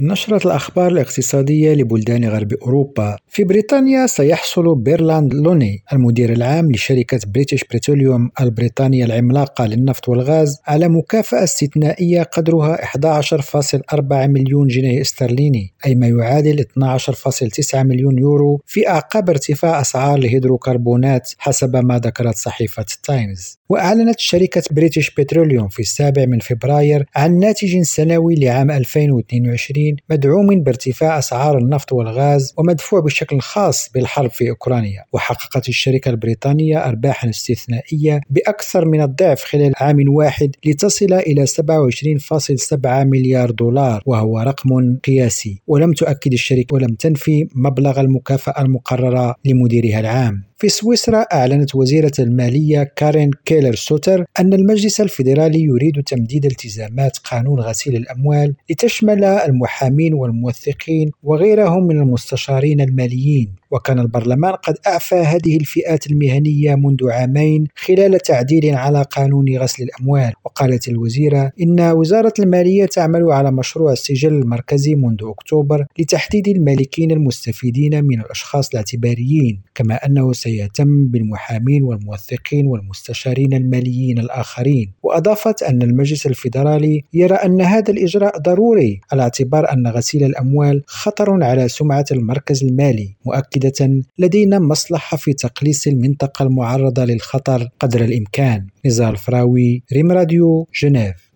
نشرت الأخبار الاقتصادية لبلدان غرب أوروبا. في بريطانيا سيحصل برنارد لوني المدير العام لشركة بريتش بتروليوم البريطانية العملاقة للنفط والغاز على مكافأة استثنائية قدرها 11.4 مليون جنيه استرليني أي ما يعادل 12.9 مليون يورو في أعقاب ارتفاع أسعار الهيدروكربونات حسب ما ذكرت صحيفة تايمز وأعلنت شركة بريتش بتروليوم في السابع من فبراير عن ناتج سنوي لعام 2022 مدعوم بارتفاع أسعار النفط والغاز ومدفوع بشكل خاص بالحرب في أوكرانيا وحققت الشركة البريطانية أرباحا استثنائية بأكثر من الضعف خلال عام واحد لتصل إلى 27.7 مليار دولار وهو رقم قياسي ولم تؤكد الشركة ولم تنفي مبلغ المكافأة المقررة لمديرها العام. في سويسرا أعلنت وزيرة المالية كارين كيلر سوتر أن المجلس الفيدرالي يريد تمديد التزامات قانون غسيل الأموال لتشمل المحامين والموثقين وغيرهم من المستشارين الماليين. وكان البرلمان قد أعفى هذه الفئات المهنية منذ عامين خلال تعديل على قانون غسل الأموال. وقالت الوزيرة إن وزارة المالية تعمل على مشروع السجل المركزي منذ أكتوبر لتحديد المالكين المستفيدين من الأشخاص الاعتباريين كما أنه سيتم بالمحامين والموثقين والمستشارين الماليين الآخرين. وأضافت أن المجلس الفيدرالي يرى أن هذا الإجراء ضروري على اعتبار أن غسيل الأموال خطر على سمعة المركز المالي مؤكدة لدينا مصلحة في تقليص المنطقة المعرضة للخطر قدر الإمكان. نزار الفراوي ريم راديو جنيف.